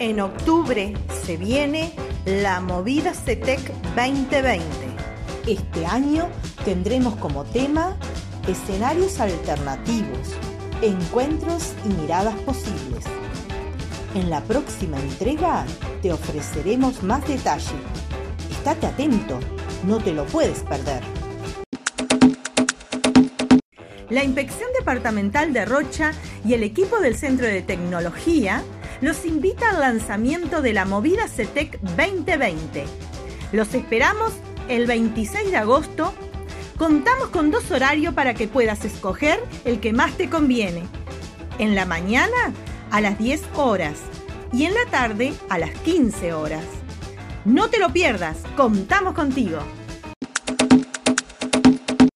En octubre se viene la movida CETEC 2020. Este año tendremos como tema escenarios alternativos, encuentros y miradas posibles. En la próxima entrega te ofreceremos más detalle. Estate atento, no te lo puedes perder. La Inspección Departamental de Rocha y el equipo del Centro de Tecnología los invita al lanzamiento de la Movida CETEC 2020. Los esperamos el 26 de agosto. Contamos con dos horarios para que puedas escoger el que más te conviene. En la mañana a las 10 horas y en la tarde a las 15 horas. No te lo pierdas, contamos contigo.